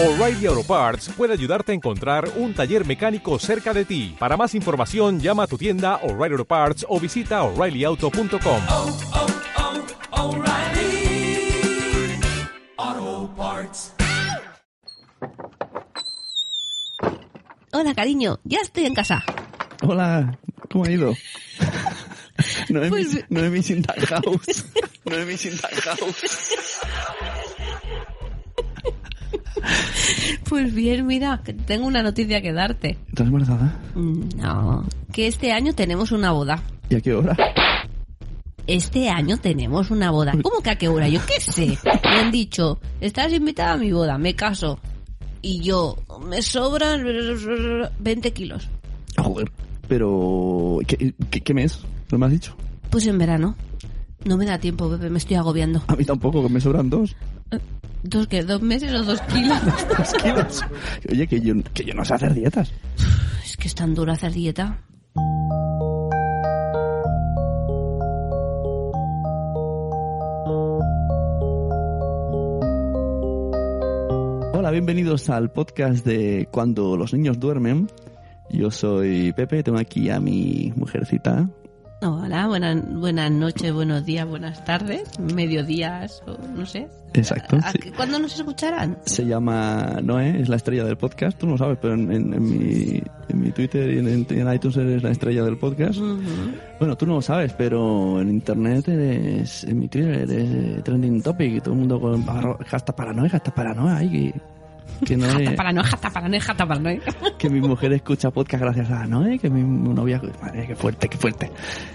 O'Reilly Auto Parts puede ayudarte a encontrar un taller mecánico cerca de ti. Para más información, llama a tu tienda O'Reilly Auto Parts o visita oreillyauto.com. oh, oh, Parts. Hola, cariño, ya estoy en casa. Hola, ¿cómo ha ido? No he Pues- mis, no house. No in that house. Pues bien, mira, tengo una noticia que darte. ¿Estás embarazada? Mm, No, que este año tenemos una boda. ¿Y a qué hora? Este año tenemos una boda. ¿Cómo que a qué hora? Yo qué sé. Me han dicho, estás invitada a mi boda, me caso. Y yo, me sobran 20 kilos. Joder. Pero, ¿qué, qué, qué mes? ¿No me has dicho? Pues en verano. No me da tiempo, Pepe, me estoy agobiando. A mí tampoco, que me sobran dos. ¿Dos qué? ¿Dos meses o dos kilos? Dos kilos. Oye, que yo, que yo no sé hacer dietas. es que es tan duro hacer dieta. Hola, bienvenidos al podcast de Cuando los niños duermen. Yo soy Pepe, tengo aquí a mi mujercita. Hola, buenas, buenas noches, buenos días, buenas tardes, mediodías, o no sé. Exacto. ¿A sí. ¿Cuándo nos escucharán? Se llama Noé, es la estrella del podcast. Tú no lo sabes, pero en, en- en mi, en mi Twitter y en, en iTunes eres la estrella del podcast. Bueno, tú no lo sabes, pero en internet eres, en mi Twitter eres trending topic y todo el mundo con hashtag paranoia, hashtag paranoia. Ay, que, que, Noé- Jata para no, jata para no, jata para no. que mi mujer escucha podcast gracias a Noé, que mi novia... Madre, qué fuerte, qué fuerte.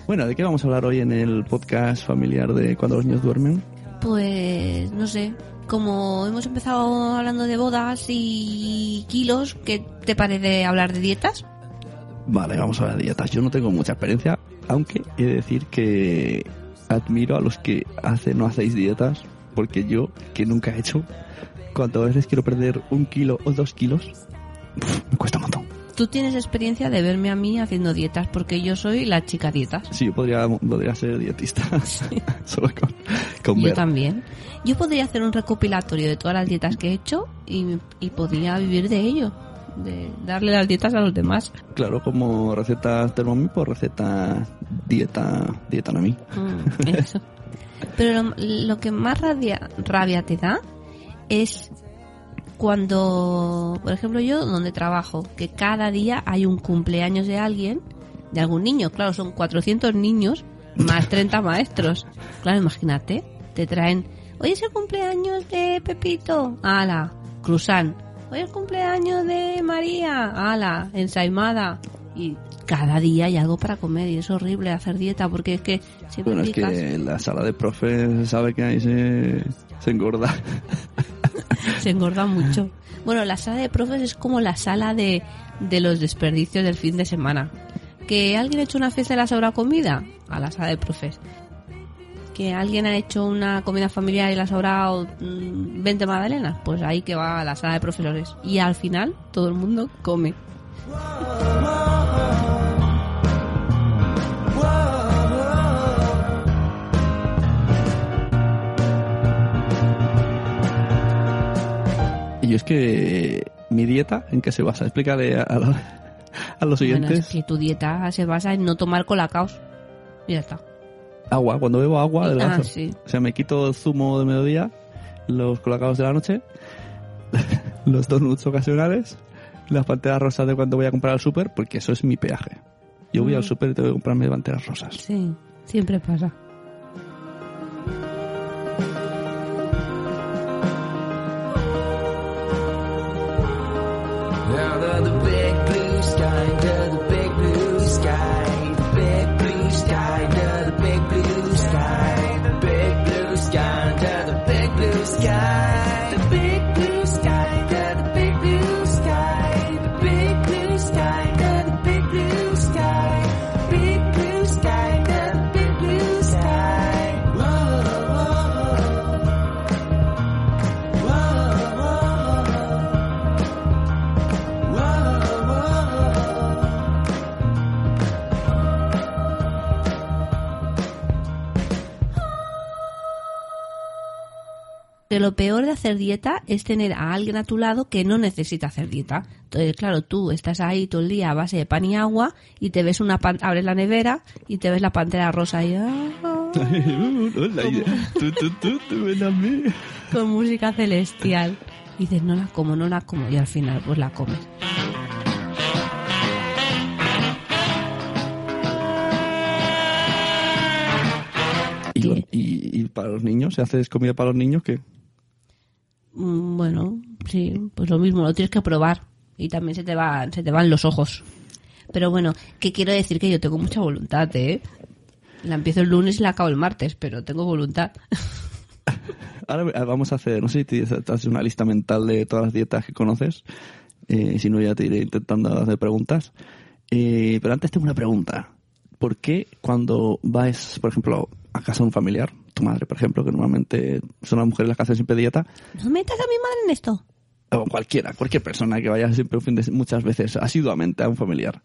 Bueno, ¿de qué vamos a hablar hoy en el podcast familiar de Cuando los niños duermen? Pues no sé, como hemos empezado hablando de bodas y kilos, ¿qué te parece hablar de dietas? Vale, vamos a hablar de dietas. Yo no tengo mucha experiencia, aunque he de decir que admiro a los que hacen o hacéis dietas, porque yo, que nunca he hecho, cuando a veces quiero perder un kilo o dos kilos, me cuesta un montón. Tú tienes experiencia de verme a mí haciendo dietas, porque yo soy la chica dietas. Sí, yo podría, podría ser dietista, solo con, con Yo ver. también. Yo podría hacer un recopilatorio de todas las dietas que he hecho y, y podría vivir de ello, de darle las dietas a los demás. Claro, como recetas Thermomix, pues receta dieta, dieta a mí. Mm, eso. Pero lo, lo que más rabia, rabia te da es cuando, por ejemplo, yo donde trabajo, que cada día hay un cumpleaños de alguien, de algún niño. Claro, son 400 niños más 30 maestros. Claro, imagínate, te traen, hoy es el cumpleaños de Pepito, ala, cruzán. Hoy es el cumpleaños de María, ala, ensaimada. Y cada día hay algo para comer y es horrible hacer dieta porque es que siempre Bueno, es picas. que en la sala de profes se sabe que ahí se, se engorda. Se engorda mucho. Bueno, la sala de profes es como la sala de, de los desperdicios del fin de semana. Que alguien ha hecho una fiesta y le ha sobrado comida, a la sala de profes. Que alguien ha hecho una comida familiar y le ha sobrado mm, 20 magdalenas, pues ahí que va a la sala de profesores. Y al final todo el mundo come. Yo es que mi dieta, ¿en qué se basa? Explícale a, los, a los Bueno, oyentes. es que tu dieta se basa en no tomar colacaos. Y ya está. Agua, cuando bebo agua Ah, vaso. sí. O sea, me quito el zumo de mediodía, los colacados de la noche, los donuts ocasionales, las panteras rosas de cuando voy a comprar al súper, porque eso es mi peaje. Yo voy Mm. al súper y tengo que comprarme panteras rosas. Sí, siempre pasa. Sky, lo peor de hacer dieta es tener a alguien a tu lado que no necesita hacer dieta. Entonces, claro, tú estás ahí todo el día a base de pan y agua y te ves una pan- abres la nevera y te ves la pantera rosa y ah, con música celestial. Y dices, no la como, no la como y al final pues la comes. Y, y, y para los niños, ¿se haces comida para los niños? ¿Qué? Mm, Bueno, sí, pues lo mismo, lo tienes que probar y también se te van, se te van los ojos. Pero bueno, que quiero decir que yo tengo mucha voluntad, ¿eh? La empiezo el lunes y la acabo el martes, pero tengo voluntad. Ahora vamos a hacer, no sé si te haces una lista mental de todas las dietas que conoces. Eh, si no, ya te iré intentando hacer preguntas. Eh, pero antes tengo una pregunta. ¿Por qué cuando vas, por ejemplo, a casa de un familiar, tu madre, por ejemplo, que normalmente son las mujeres las que hacen siempre dieta, No metas a mi madre en esto. o cualquiera, cualquier persona que vaya siempre un fin de, muchas veces asiduamente a un familiar,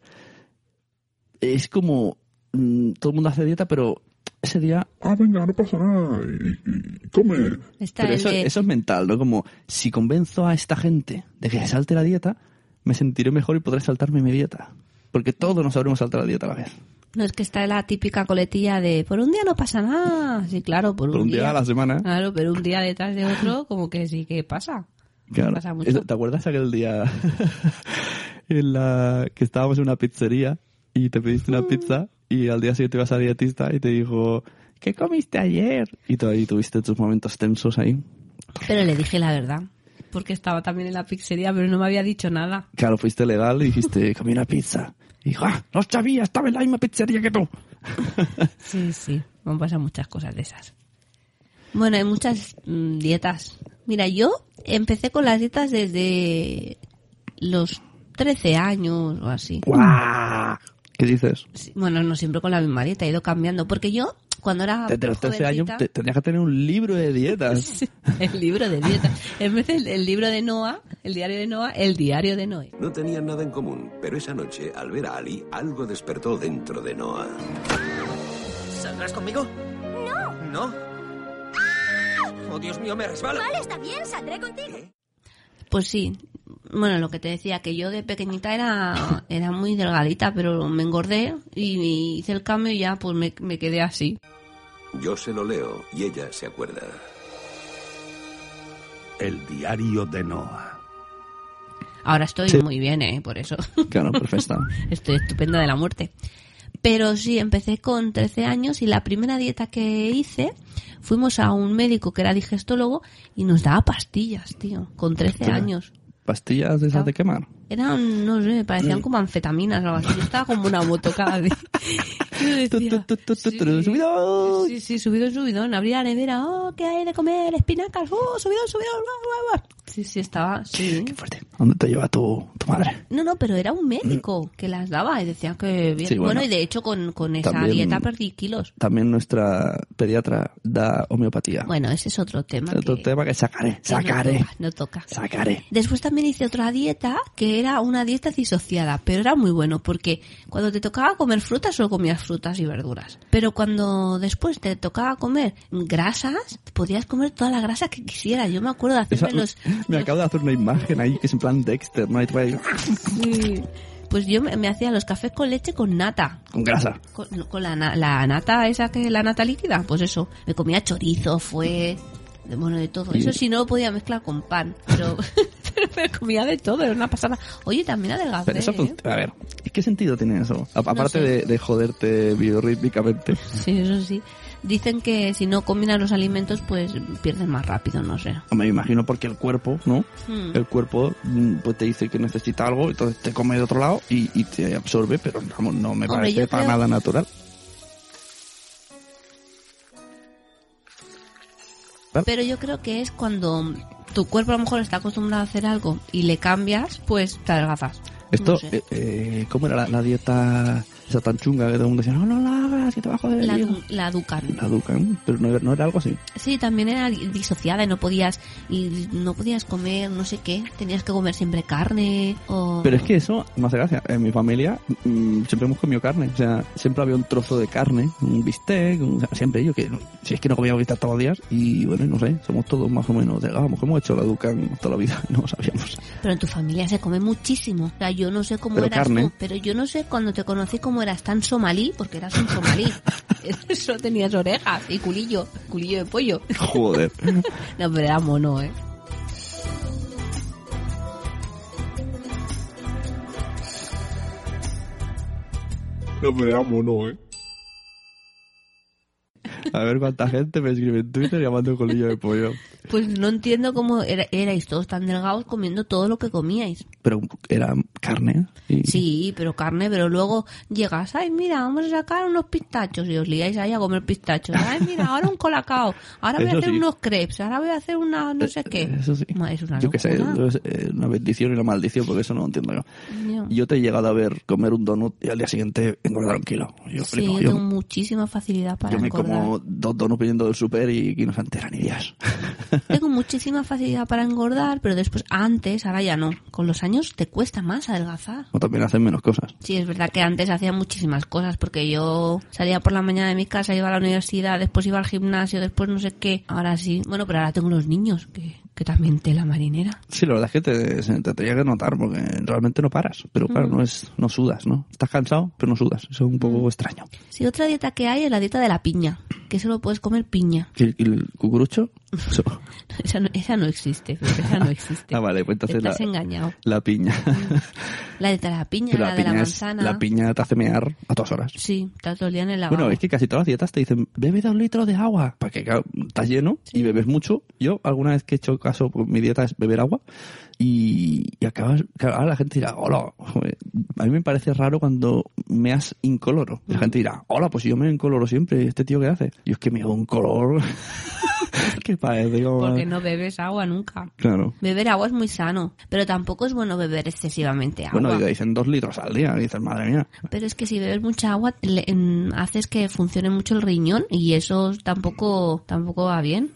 es como mm, todo el mundo hace dieta, pero ese día Ah, venga, no pasa nada. Y, y come. Está Pero eso, de- eso es mental, ¿no? Como si convenzo a esta gente de que se salte la dieta, me sentiré mejor y podré saltarme mi dieta. Porque todos nos sabremos saltar la dieta a la vez. No es que está la típica coletilla de por un día no pasa nada. Sí, claro, por un, Por un día a la semana. Claro, pero un día detrás de otro, como que sí que pasa. Claro. Pasa mucho. ¿Te acuerdas aquel día en la que estábamos en una pizzería y te pediste una pizza y al día siguiente ibas a dietista y te dijo, ¿qué comiste ayer? Y tú ahí tuviste tus momentos tensos ahí. Pero le dije la verdad. Porque estaba también en la pizzería, pero no me había dicho nada. Claro, fuiste legal y dijiste, comí una pizza. Y ah, no sabía, estaba en la misma pizzería que tú. Sí, sí, me han pasado muchas cosas de esas. Bueno, hay muchas mm, dietas. Mira, yo empecé con las dietas desde los 13 años o así. ¡Guau! ¿Qué dices? Sí, Bueno, no siempre con la misma dieta, he ido cambiando. Porque yo, cuando era Desde los 13 años te- tendrías que tener un libro de dietas. Sí, el libro de dieta. En vez del el libro de Noah, el diario de Noah, el diario de Noé. No tenían nada en común, pero esa noche, al ver a Ali, algo despertó dentro de Noah. ¿Saldrás conmigo? No. ¿No? Oh, Dios mío, me resbalo. Vale, está bien, saldré contigo. Pues sí. Bueno, lo que te decía, que yo de pequeñita era, era muy delgadita, pero me engordé y hice el cambio y ya pues me, me quedé así. Yo se lo leo y ella se acuerda. El diario de Noah. Ahora estoy Sí. muy bien, ¿eh? Por eso. Claro, perfecta. Estoy estupenda de la muerte. Pero sí, empecé con 13 años y la primera dieta que hice, fuimos a un médico que era digestólogo y nos daba pastillas, tío, con 13 Hostia. años. ¿Pastillas de esas de quemar? Eran, no sé, Mm. parecían como anfetaminas o algo así. Yo estaba como una moto cada día. Decía, sí, subidón. Sí, sí, subidón, subidón. Abría la nevera, oh, ¿qué hay de comer? Espinacas, oh, subidón, subidón, bla, bla, bla. Sí, sí, estaba, sí. Qué fuerte. ¿Dónde te lleva tu, tu madre? No, no, pero era un médico que las daba y decía que bien. Sí, bueno. bueno, y de hecho con, con esa También- dieta perdí kilos. También nuestra pediatra da homeopatía. Bueno, ese es otro tema. Otro que- tema que sacaré, no sacaré, toca, No toca. sacaré. Después también hice otra dieta que era una dieta disociada, pero era muy bueno porque cuando te tocaba comer frutas solo comías frutas y verduras. Pero cuando después te tocaba comer grasas, podías comer toda la grasa que quisieras. Yo me acuerdo de hacerme Esa- los... me los- acabo de hacer una imagen ahí que es en plan Dexter, ¿no? Sí. Pues yo me, me hacía los cafés con leche con nata. Con grasa. Con, con la, na- la nata esa que la nata líquida, pues eso. Me comía chorizo, fue... de- Bueno, de todo. Eso sí no lo podía mezclar con pan, pero me comía de todo, era una pasada. Oye, también adelgacé, Pero eso, ¿eh? a ver, ¿y qué sentido tiene eso? A- aparte sé. de, de joderte biorrítmicamente. Sí, eso sí. Dicen que si no combinas los alimentos, pues pierdes más rápido, no sé. Me imagino porque el cuerpo, ¿no? Hmm. El cuerpo mm, pues te dice que necesita algo, entonces te come de otro lado y, y te absorbe, pero vamos, no me Hombre, parece para creo- nada natural. Pero yo creo que es cuando tu cuerpo a lo mejor está acostumbrado a hacer algo y le cambias, pues te adelgazas. Esto, No sé. eh, eh, ¿cómo era la, la dieta esa tan chunga que todo el mundo decía, no, no la hagas, que te bajo de La, peso"? du- la Ducan. La Ducan, pero no, era- no era algo así. Sí, también era disociada y no podías y no podías comer no sé qué, tenías que comer siempre carne o Pero es que eso me hace gracia. En mi familia mm, siempre hemos comido carne. O sea, siempre había un trozo de carne, un bistec, un- o sea, siempre yo que si es que no comíamos bistec todos los días y bueno, no sé, somos todos más o menos delgados. Hemos hecho la Ducan toda la vida, no lo sabíamos. pero en tu familia se come muchísimo. O sea, yo no sé cómo Pero eras carne. tú, pero yo no sé cuando te conocí cómo eras tan somalí, porque eras un somalí. Solo tenías orejas y culillo, culillo de pollo. Joder. No, pero era mono, ¿eh? No me da mono, eh. A ver cuánta gente me escribe en Twitter llamando colillo de pollo. Pues no entiendo cómo era- erais todos tan delgados comiendo todo lo que comíais. Pero era carne. Y... Sí, pero carne, pero luego llegas, ay, mira, vamos a sacar unos pistachos y os liáis ahí a comer pistachos. Ay, mira, ahora un colacao, ahora voy a hacer sí. unos crepes, ahora voy a hacer una no sé qué. Eso sí. Es una Yo sé, es eh, una bendición y una maldición, porque eso no lo entiendo yo. Yo- Yo te he llegado a ver comer un donut y al día siguiente engordar un kilo. Yo Sí, flipo. yo Yo, tengo muchísima facilidad para yo me engordar. como dos donuts viniendo del super y, y no se enteran ni días. Tengo muchísima facilidad para engordar, pero después, antes, ahora ya no. Con los años te cuesta más adelgazar. o también hacen menos cosas. Sí, es verdad que antes hacía muchísimas cosas, porque yo salía por la mañana de mi casa, iba a la universidad, después iba al gimnasio, después no sé qué. Ahora sí. Bueno, pero ahora tengo los niños, que, que también tela marinera. Sí, la verdad es que te, se- te tenía que notar porque realmente no paras. Pero claro, no es no sudas, ¿no? Estás cansado, pero no sudas. Eso es un poco extraño. Sí, otra dieta que hay es la dieta de la piña, que solo puedes comer piña. ¿Y el, el cucurucho? Esa no, esa no existe, esa no existe. Ah, vale, pues Te entonces estás la, engañado. la piña. La de la piña, la, la de la piña, es, manzana. la piña te hace mear a todas horas. Sí, está todo el día en el lavabo. Bueno, es que casi todas las dietas te dicen, bebe dos litros de agua, porque claro, estás lleno y bebes mucho. Yo alguna vez que he hecho caso, mi dieta es beber agua y, y acabas, ahora la gente dirá, hola, joder, a mí me parece raro cuando meas incoloro. La gente dirá, hola, pues yo me incoloro siempre, ¿este tío qué hace? Y es que me hago un color que parece como... Porque no bebes agua nunca. Claro. Beber agua es muy sano, pero tampoco es bueno beber excesivamente agua. Bueno, dicen dos litros al día, dices, madre mía. Pero es que si bebes mucha agua, le- en- haces que funcione mucho el riñón y eso tampoco, tampoco va bien.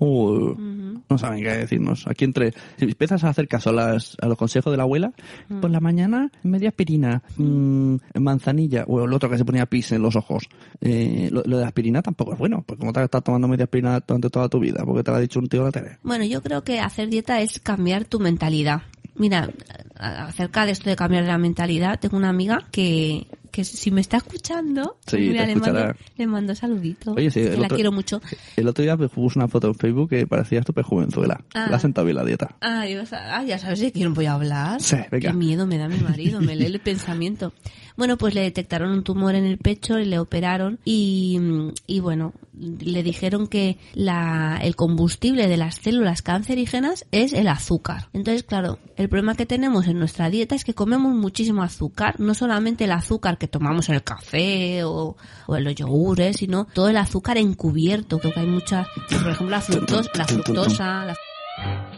No saben qué decirnos. Aquí entre, si empiezas a hacer caso a, las, a los consejos de la abuela, por la mañana media aspirina, mm, manzanilla, o el otro que se ponía pis en los ojos. Eh, lo, lo de aspirina tampoco es bueno, porque como te estás tomando media aspirina durante toda tu vida, porque te lo ha dicho un tío en la tele. Bueno, yo creo que hacer dieta es cambiar tu mentalidad. Mira, acerca de esto de cambiar la mentalidad, tengo una amiga que, que si me está escuchando, Sí, mira, te le, mando, le mando saluditos. Oye, sí, que la otro- quiero mucho. El otro día me puse una foto en Facebook que parecía tu jovenzuela. Ah. La ha sentado bien la dieta. Ah, ah, ya sabes de quién voy a hablar. Sí, venga. Qué miedo me da mi marido, me lee el pensamiento. Bueno, pues le detectaron un tumor en el pecho y le operaron y, y bueno, le dijeron que la, el combustible de las células cancerígenas es el azúcar. Entonces, claro, el problema que tenemos en nuestra dieta es que comemos muchísimo azúcar, no solamente el azúcar que tomamos en el café o, o en los yogures, sino todo el azúcar encubierto, creo que hay muchas, por ejemplo, la fructosa, la fructosa, la fructosa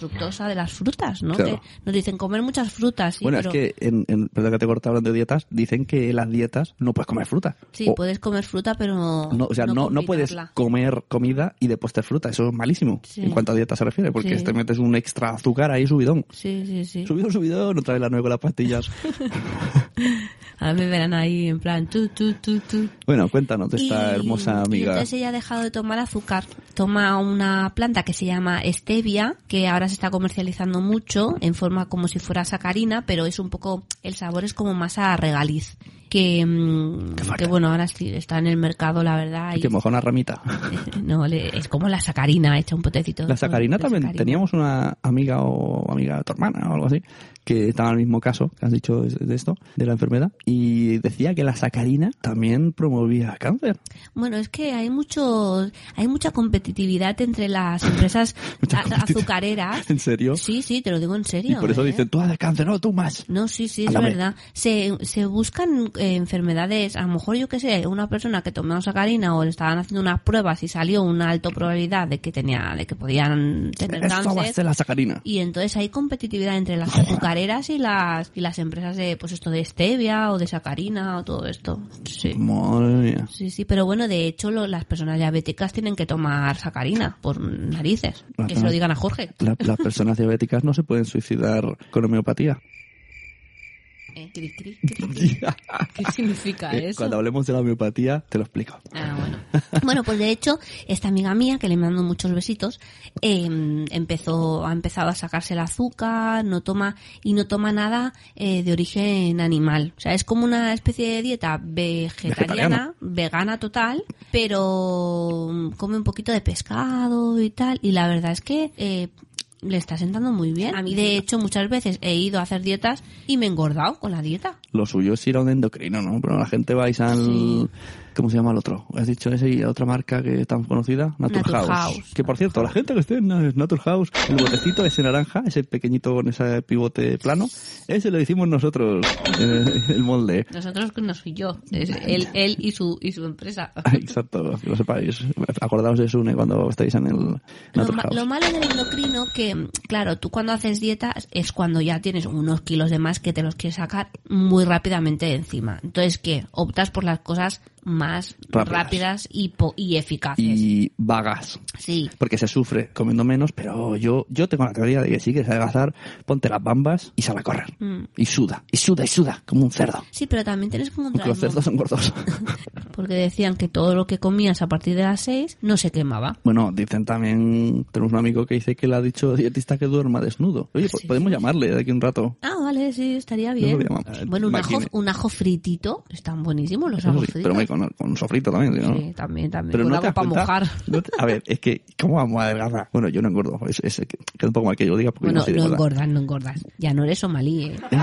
de las frutas, ¿no? Claro. Que nos dicen comer muchas frutas. sí, bueno, pero- es que, en, en, perdón que te corta hablando de dietas, dicen que en las dietas no puedes comer fruta. Sí, O- puedes comer fruta, pero No, o sea, no, no, puedes comer comida y después te fruta. Eso es malísimo Sí. en cuanto a dieta se refiere, porque Sí. te metes un extra azúcar ahí subidón. Sí, sí, sí. Subidón, subidón, otra vez la nueve con las pastillas. Ahora me verán ahí en plan tu, tu, tu, tu. bueno, cuéntanos de esta Y- hermosa Y amiga. entonces ella ha dejado de tomar azúcar. Toma una planta que se llama stevia, que ahora se está comercializando mucho en forma como si fuera sacarina, pero es un poco, el sabor es como más a regaliz. Que, mm, que bueno, ahora sí está en el mercado, la verdad. Y que moja una ramita. No, le- es como la sacarina hecha un potecito. La sacarina también. sacarina. Teníamos una amiga o amiga de tu hermana o algo así, que estaba en el mismo caso que has dicho de esto, de la enfermedad, y decía que la sacarina también promovía cáncer. Bueno, es que hay mucho, hay mucha competitividad entre las empresas azucareras. ¿En serio? Sí, sí, te lo digo en Y serio. por eso ¿eh? dicen, tú haces cáncer, no, tú más. No, sí, sí, es verdad. Se, se buscan eh, enfermedades, a lo mejor yo que sé, una persona que tomó sacarina o le estaban haciendo unas pruebas y salió una alta probabilidad de que tenía, de que podían tener Esto va a cáncer. ser la sacarina. Y entonces hay competitividad entre las azucareras y las y las empresas de pues esto de stevia o de sacarina o todo esto. Sí. Madre mía. Sí, sí, pero bueno, de hecho lo- las personas diabéticas tienen que tomar sacarina por narices. Que se lo digan a Jorge. La- las personas diabéticas no se pueden suicidar con homeopatía. Eh, cri, cri, cri, cri. ¿Qué significa Eh, eso? Cuando hablemos de la homeopatía, te lo explico. Ah, bueno. Bueno, pues de hecho, esta amiga mía, que le mando muchos besitos, eh, empezó, ha empezado a sacarse el azúcar, no toma, y no toma nada eh, de origen animal. O sea, es como una especie de dieta vegetariana, Vegetariana. vegana total, pero mm, come un poquito de pescado y tal, y la verdad es que, le está sentando muy bien. A mí, de hecho, muchas veces he ido a hacer dietas y me he engordado con la dieta. Lo suyo es ir a un endocrino, ¿no? Pero la gente vais al... Sí. ¿Cómo se llama el otro? ¿Has dicho ese y otra marca que es tan conocida? Naturhaus. Naturhaus. Que por cierto, la gente que esté en Naturhaus, el botecito ese naranja, ese pequeñito con ese pivote plano, ese lo hicimos nosotros, eh, el molde. Nosotros no soy yo, es él, él y su, y su empresa. Exacto, que lo sepáis. Acordaos de Sune cuando estáis en el Lo, Naturhaus. lo malo del endocrino que, claro, tú cuando haces dietas es cuando ya tienes unos kilos de más que te los quieres sacar muy rápidamente de encima. Entonces, ¿qué? Optas por las cosas más Rápidas. rápidas, y, po- y eficaces. Y vagas. Sí. Porque se sufre comiendo menos, pero yo, yo tengo la teoría de que si quieres adelgazar, ponte las bambas y sal a correr. Mm. Y suda, y suda, y suda, como un cerdo. Sí, pero también tienes que encontrar... los cerdos son gordos. Porque decían que todo lo que comías a partir de las 6 no se quemaba. bueno, dicen también, tenemos un amigo que dice que le ha dicho dietista que duerma desnudo. Oye, po- Sí, podemos sí. llamarle de aquí un rato. Ah, vale, sí, estaría bien. Bueno, un ajo, un ajo fritito, están buenísimos los ajos sí, fritos. pero hombre, con, con un sofrito también, ¿no? Sí, también, también. Pero Con no algo para cuenta- mojar. no te- a ver, es que, ¿cómo vamos a adelgazar? Bueno, yo no engordo. Es, es, queda un poco mal que yo diga porque Bueno, yo no no engordas, no engordas. Ya no eres somalí, ¿eh? Es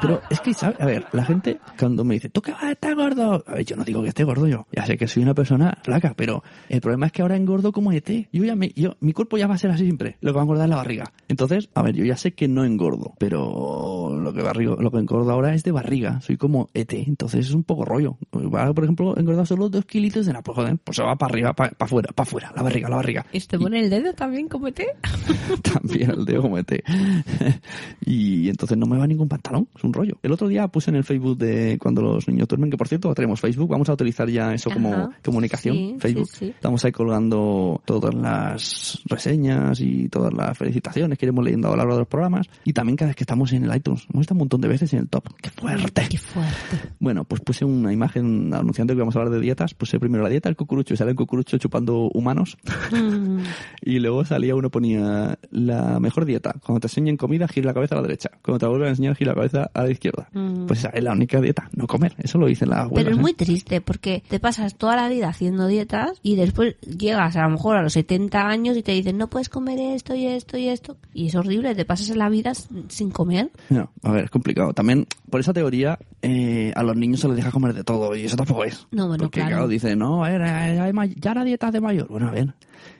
pero es que, ¿sabes? A ver, la gente cuando me dice, ¿tú qué vas a estar gordo? A ver, yo no digo que esté gordo yo. Ya sé que soy una persona flaca, pero el problema es que ahora engordo como ET. Yo ya me, yo, mi cuerpo ya va a ser así siempre. Lo que va a engordar es la barriga. Entonces, a ver, yo ya sé que no engordo, pero lo que barrigo, lo que engordo ahora es de barriga. Soy como ET, entonces es un poco rollo. Va, por ejemplo, engordar solo dos kilitos de la, pues joder, pues se va para arriba, para afuera, para afuera, la barriga, la barriga. ¿Y te pone el dedo también como te? también el dedo como ET. y entonces no me va ningún pantalón, es un rollo. El otro día puse en el Facebook de cuando los niños duermen, que por cierto tenemos Facebook, vamos a utilizar ya eso como Ajá. comunicación, Sí, Facebook. sí, sí. Estamos ahí colgando todas las reseñas y todas las felicitaciones que iremos leyendo a lo largo de los programas. Y también cada vez que estamos en el iTunes, hemos estado un montón de veces en el top. ¡Qué fuerte! Qué fuerte. Bueno, pues puse una imagen anunciando que íbamos a hablar de dietas. Puse primero la dieta del cucurucho y sale el cucurucho chupando humanos. Mm, Y luego salía uno ponía la mejor dieta. Cuando te enseñen comida, gira la cabeza a la derecha. Cuando te vuelven a enseñar, gira la cabeza a la izquierda. Mm. Pues esa es la única dieta, no comer. Eso lo dicen las abuelas. Pero es ¿eh? muy triste porque te pasas toda la vida haciendo dietas y después llegas a lo mejor a los 70 años y te dicen no puedes comer esto y esto y esto. Y es horrible, te pasas la vida sin comer. No, a ver, es complicado. También, por esa teoría, eh, a los niños se les deja comer de todo y eso tampoco es. No, bueno, Porque, claro. claro, dice, no, a ver, hay ma- ya la dieta de mayor. Bueno, a ver,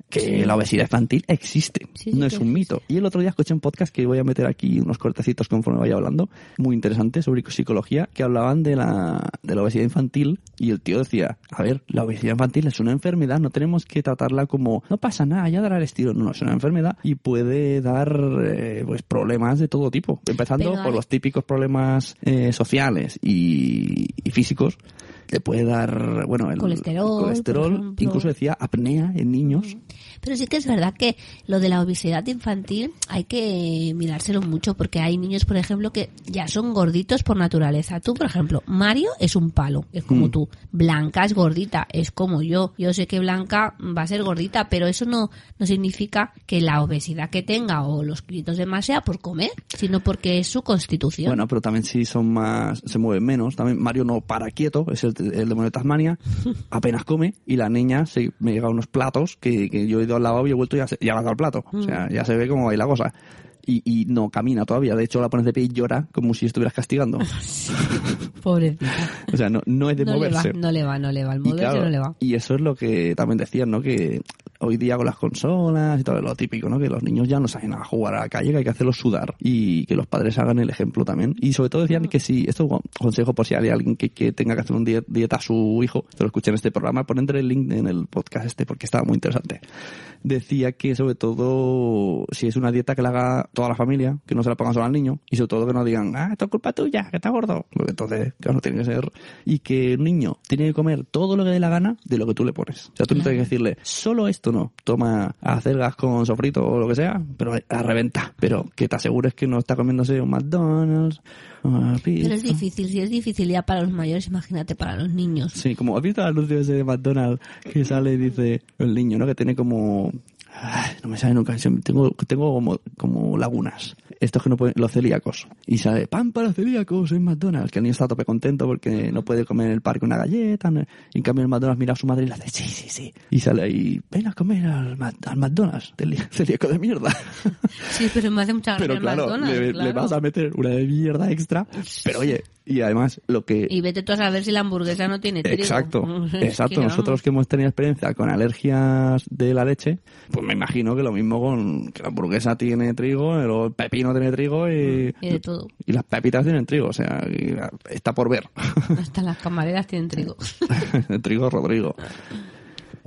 que la obesidad infantil existe, Sí, no es un mito. Y el otro día escuché un podcast que voy a meter aquí unos cortecitos conforme vaya hablando, muy interesante sobre psicología, que hablaban de la, de la obesidad infantil y el tío decía, a ver, la obesidad infantil es una enfermedad, no tenemos que tratarla como, no pasa nada, ya dará el estilo. No, no, es una enfermedad y puede dar eh, pues problemas de todo tipo, empezando Pero por los típicos problemas eh, sociales y, y físicos. Le puede dar, bueno, el Colesterol, el colesterol, incluso decía apnea en niños. Pero sí que es verdad que lo de la obesidad infantil hay que mirárselo mucho porque hay niños, por ejemplo, que ya son gorditos por naturaleza. Tú, por ejemplo, Mario es un palo, es como Mm. tú. Blanca es gordita, es como yo. Yo sé que Blanca va a ser gordita, pero eso no, no significa que la obesidad que tenga o los kilitos de más sea por comer, sino porque es su constitución. Bueno, pero también si son más, se mueven menos. También Mario no para quieto, es el, el demonio de Tasmania, apenas come y la niña se me llega unos platos que, que yo he ido al lavabo y he vuelto y ya, se, ya dado el plato. O sea, ya se ve cómo ahí la cosa. Y, y no camina todavía. De hecho, la pones de pie y llora como si estuvieras castigando. Pobrecita. O sea, no, no es de No le va, moverse. no le va, no le va. El moverse claro, no le va. y eso es lo que también decían, ¿no? Que hoy día con las consolas y todo lo típico, ¿no? Que los niños ya no saben a jugar a la calle, que hay que hacerlos sudar y que los padres hagan el ejemplo también. Y sobre todo decían que si, esto es un consejo por si hay alguien que, que tenga que hacer un die- dieta a su hijo, que lo escuche en este programa, ponen el link en el podcast este porque estaba muy interesante. Decía que sobre todo si es una dieta que la haga toda la familia, que no se la pongan solo al niño y sobre todo que no digan, ah, esto es culpa tuya, que está gordo. Porque entonces, claro, tiene que ser. Y que un niño tiene que comer todo lo que dé la gana de lo que tú le pones. O sea, tú no tienes que decirle, solo esto no, toma acelgas con sofrito o lo que sea, pero a reventa. Pero que te asegures que no está comiéndose un McDonald's, una Pero es difícil, si es difícil ya para los mayores, imagínate para los niños. Sí, como has visto el anuncio ese de McDonald's que sale y dice el niño, ¿no? Que tiene como... Ay, no me sale nunca, tengo, tengo como, como lagunas. Estos que no pueden, los celíacos. Y sale, pan para celíacos en McDonald's. Que el niño está a tope contento porque no puede comer en el parque una galleta. ¿no? Y en cambio el McDonald's mira a su madre y le hace, sí, sí, sí. Y sale ahí, ven a comer al, al McDonald's, celí- celíaco de mierda. Sí, pero me hace mucha gracia Pero el claro, McDonald's, le, claro. le vas a meter una de mierda extra. Pero oye, y además lo que... Y vete tú a saber si la hamburguesa no tiene trigo. Exacto, exacto. Nosotros que hemos tenido experiencia con alergias de la leche, pues me imagino que lo mismo con que la hamburguesa tiene trigo, el pepino tiene trigo y, Y de todo. y las pepitas tienen trigo. O sea, está por ver. Hasta las camareras tienen trigo. Trigo Rodrigo.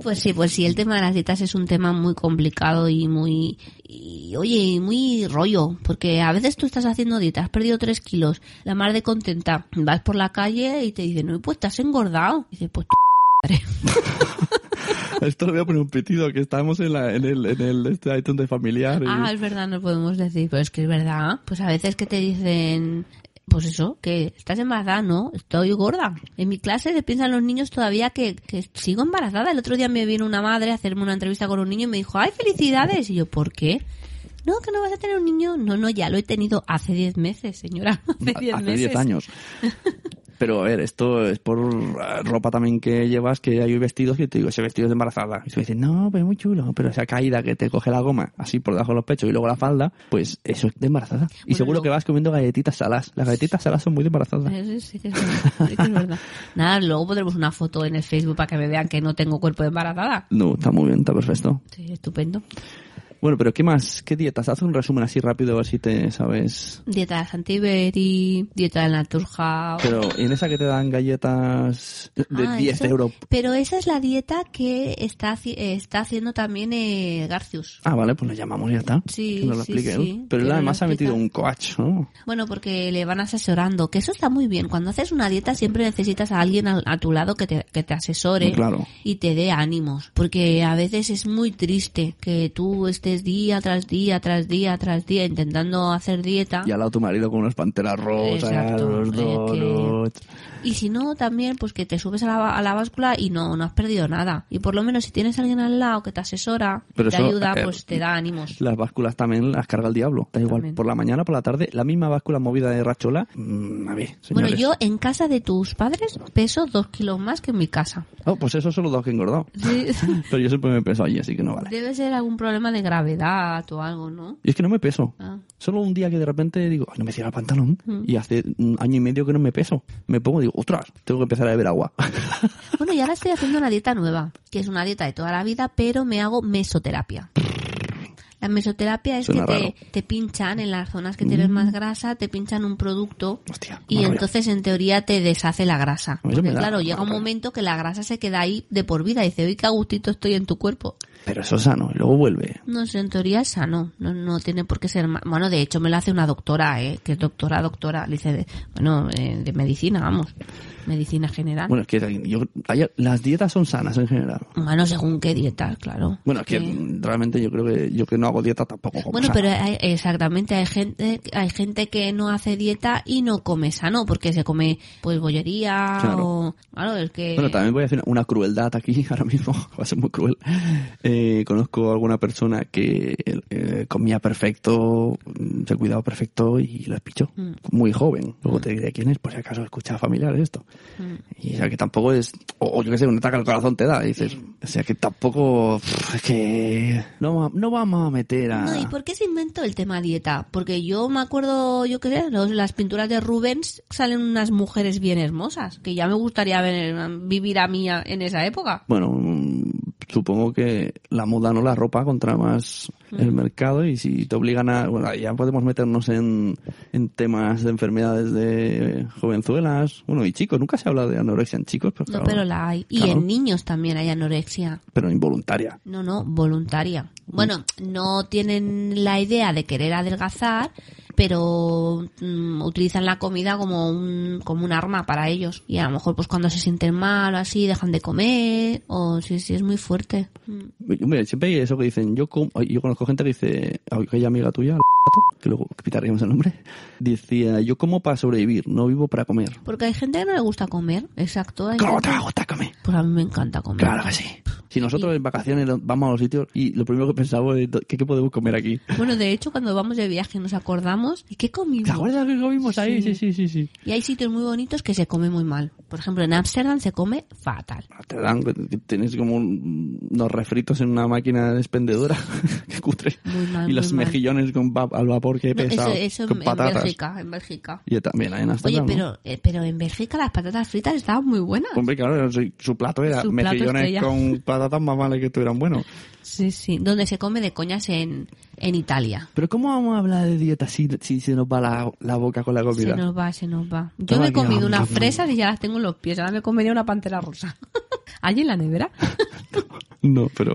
Pues sí, pues sí, el tema de las dietas es un tema muy complicado y muy, y, oye, muy rollo, porque a veces tú estás haciendo dieta, has perdido tres kilos, la mar de contenta, vas por la calle y te dicen, no, pues te has engordado. Y dices, pues madre. Esto lo voy a poner un pitido, que estamos en, la, en el, en el este item de familiar. y- Ah, es verdad, no podemos decir, pero es que es verdad. Pues a veces que te dicen, pues eso, que estás embarazada, no, estoy gorda. En mi clase se piensan los niños todavía que, que sigo embarazada. El otro día me vino una madre a hacerme una entrevista con un niño y me dijo, ¡ay, felicidades! Y yo, ¿por qué? No, que no vas a tener un niño. No, no, ya lo he tenido hace 10 meses, señora. Hace 10 hace meses. 10 años. Pero a ver, esto es por eh, ropa también que llevas, que hay vestidos que te digo, ese vestido es de embarazada. Y tú dices, no, pero es muy chulo. Pero esa caída que te coge la goma así por debajo de los pechos y luego la falda, pues eso es de embarazada. y seguro luego- que vas comiendo galletitas salas. Las galletitas salas son muy de embarazada. Sí sí que es verdad. Nada, luego pondremos una foto en el Facebook para que me vean que no tengo cuerpo de embarazada. No, está muy bien, está perfecto. Sí, estupendo. Bueno, pero ¿qué más? ¿Qué dietas? Haz un resumen así rápido a ver si te sabes. Dieta de Santiberi, dieta de Naturhaus. Pero en esa que te dan galletas de Ah, 10 eso- euros. Pero esa es la dieta que está, eh, está haciendo también eh, Garcius. Ah, vale, pues lo llamamos y ya está. Sí, Que nos lo sí, explique sí. Pero él además ha metido un coach, ¿no? Bueno, porque le van asesorando, que eso está muy bien. Cuando haces una dieta siempre necesitas a alguien a, a tu lado que te, que te asesore Claro. y te dé ánimos. Porque a veces es muy triste que tú estés día tras día, tras día, tras día intentando hacer dieta. Y al lado tu marido con unas panteras rosas, Exacto, los eh, que-. Y si no, también, pues que te subes a la, a la báscula y no, no has perdido nada. Y por lo menos si tienes a alguien al lado que te asesora, Pero te eso, ayuda, eh, pues te da ánimos. Las básculas también las carga el diablo. Da igual, También. por la mañana, por la tarde, la misma báscula movida de rachola. mm, a ver, Bueno, yo en casa de tus padres peso dos kilos más que en mi casa. Oh, pues esos son los dos que he engordado. Sí. Pero yo siempre me peso allí, así que no vale. Debe ser algún problema de gravedad o algo, ¿no? Y es que no me peso. Ah. Solo un día que de repente digo, "Ay, no me cierra el pantalón. Mm. Y hace un año y medio que no me peso. Me pongo y digo, ostras, tengo que empezar a beber agua. Bueno, y ahora estoy haciendo una dieta nueva, que es una dieta de toda la vida, pero me hago mesoterapia. La mesoterapia es Suena que. Mm. te, te pinchan en las zonas que tienes más grasa, te pinchan un producto Hostia, y entonces en teoría te deshace la grasa. Porque da claro, llega un momento que la grasa se queda ahí de por vida y dice, oye, qué a gustito estoy en tu cuerpo. Pero eso es sano, y luego vuelve. No sé, en teoría es sano, no, no tiene por qué ser Bueno, de hecho me lo hace una doctora, ¿eh? Que es doctora, doctora, le dice, de, bueno, eh, de medicina, vamos, medicina general. Bueno, es que yo, las dietas son sanas en general. Bueno, según qué dietas, claro. Bueno, es que Que- realmente yo creo que yo que no hago dieta tampoco como Bueno, sana. pero hay- exactamente, hay gente, hay gente que no hace dieta y no come sano, porque se come, pues, bollería Claro. o... Claro, es que... Bueno, también voy a decir una crueldad aquí ahora mismo, va a ser muy cruel. Eh, conozco a alguna persona que eh, comía perfecto, mm, se cuidaba perfecto y lo pichó. Mm. Muy joven. Luego te diré quién es, por si acaso escucha familiares esto. Mm. Y o sea que tampoco es, o, yo que sé, un ataque al corazón te da. Y dices, o sea que tampoco, pff, es que no, va- no vamos a meter a... No, ¿y por qué se inventó el tema dieta? Porque yo me acuerdo, yo qué sé, los- las pinturas de Rubens salen unas mujeres bien hermosas, que ya me gustaría ver- vivir a mí en esa época. Bueno, mm, supongo que la moda no la ropa contra más el mercado y si te obligan a... Bueno, ya podemos meternos en, en temas de enfermedades de jovenzuelas, bueno, y chicos, nunca se habla de anorexia en chicos, pero, No, pero la hay. Y en niños también hay anorexia. pero involuntaria. No, no, voluntaria. Bueno, no tienen la idea de querer adelgazar, pero mm, utilizan la comida como un, como un arma para ellos. Y a lo mejor pues cuando se sienten mal o así dejan de comer, o sí, sí, es muy fuerte. Mm. Hombre, siempre hay eso que dicen, yo com- yo conozco gente que dice, aquella amiga tuya, que luego quitaríamos el nombre, decía, yo como para sobrevivir, no vivo para comer. Porque hay gente que no le gusta comer, exacto. hay ¿Cómo gente- te gusta comer? Pues a mí me encanta comer. Claro que sí. Si nosotros en vacaciones vamos a los sitios y lo primero que pensamos es, ¿qué, qué podemos comer aquí? Bueno, de hecho, cuando vamos de viaje nos acordamos, ¿y qué comimos? ¿Te acuerdas que comimos ahí? Sí, sí, sí, sí. Y hay sitios muy bonitos que se come muy mal. Por ejemplo, en Ámsterdam se come fatal. Te dan, tienes como un- unos refritos en una máquina expendedora. Qué cutre. Muy mal, y los muy mal. mejillones con va- al vapor que No, pesado. eso eso con en, en patatas. Bélgica, en Bélgica. Y también hay en Oye, Amsterdam, ¿no? pero, eh, pero en Bélgica las patatas fritas estaban muy buenas. Hombre, claro, su, su plato era Su plato mejillones estrella. con patatas más malas que estuvieran buenos. Sí, sí. Donde se come de coñas en, en Italia. Pero ¿cómo vamos a hablar de dieta si, si se nos va la, la boca con la comida? Se nos va, se nos va. Yo me he comido unas fresas y ya las tengo en los pies. Ahora me comería una pantera rosa. ¿Allí en la nevera? No, pero,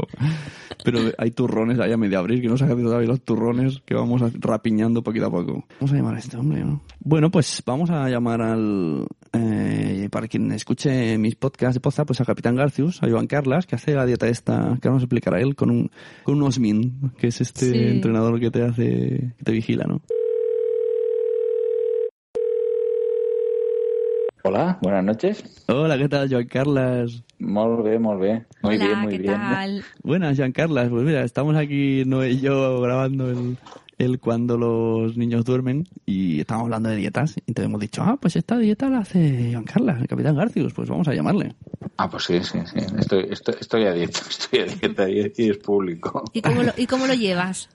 pero hay turrones ahí a medio abril, que no se todavía los turrones que vamos rapiñando poquito a poco. Vamos a llamar a este hombre, ¿no? Bueno, pues vamos a llamar al... eh, para quien escuche mis podcasts de poza, pues a Capitán Garcius, a Joan Carlas, que hace la dieta esta, que vamos a explicar a él, con un, con un Osmin, que es este Sí. entrenador que te hace, que te vigila, ¿no? Hola, buenas noches. Hola, ¿qué tal, Joan Carlas? Molt bé, molt bé. Muy Hola, bien, muy ¿qué bien. tal? Buenas, Joan Carlas. Pues mira, estamos aquí, Noé y yo, grabando el, el cuando los niños duermen y estamos hablando de dietas. Y te hemos dicho, ah, pues esta dieta la hace Joan Carlas, el Capitán Garcius. Pues vamos a llamarle. Ah, pues sí, sí, sí. Estoy, estoy, estoy a dieta, estoy a dieta y, y es público. ¿Y cómo lo, y cómo lo llevas?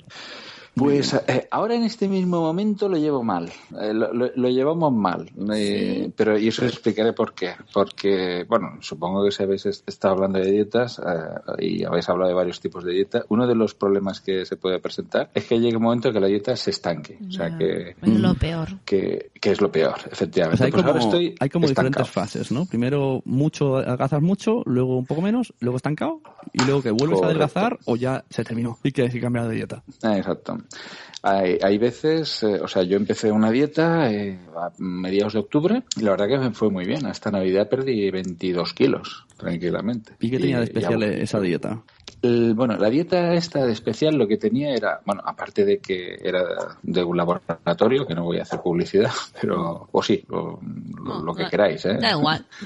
Pues eh, ahora en este mismo momento lo llevo mal, Eh, lo, lo- lo llevamos mal, Eh, pero y eso explicaré por qué. Porque, bueno, supongo que si habéis est- estado hablando de dietas eh, y habéis hablado de varios tipos de dieta, uno de los problemas que se puede presentar es que llega un momento que la dieta se estanque, o sea que, Es lo peor. que, que es lo peor, efectivamente. Pues hay Pues como, ahora estoy hay como estancado. diferentes fases, ¿no? Primero mucho, adelgazas mucho, luego un poco menos, luego estancado, y luego que vuelves Correcto. a adelgazar o ya se terminó y que hay que cambiar de dieta. Exacto. Hay, hay veces, eh, o sea, yo empecé una dieta eh, a mediados de octubre y la verdad que me fue muy bien. Hasta Navidad perdí 22 kilos, tranquilamente. ¿Y qué tenía de especial ya- esa dieta? el- bueno, la dieta esta de especial lo que tenía era, bueno, aparte de que era de un laboratorio, que no voy a hacer publicidad, pero, o sí, lo, lo- No, lo que queráis, ¿eh? Da igual.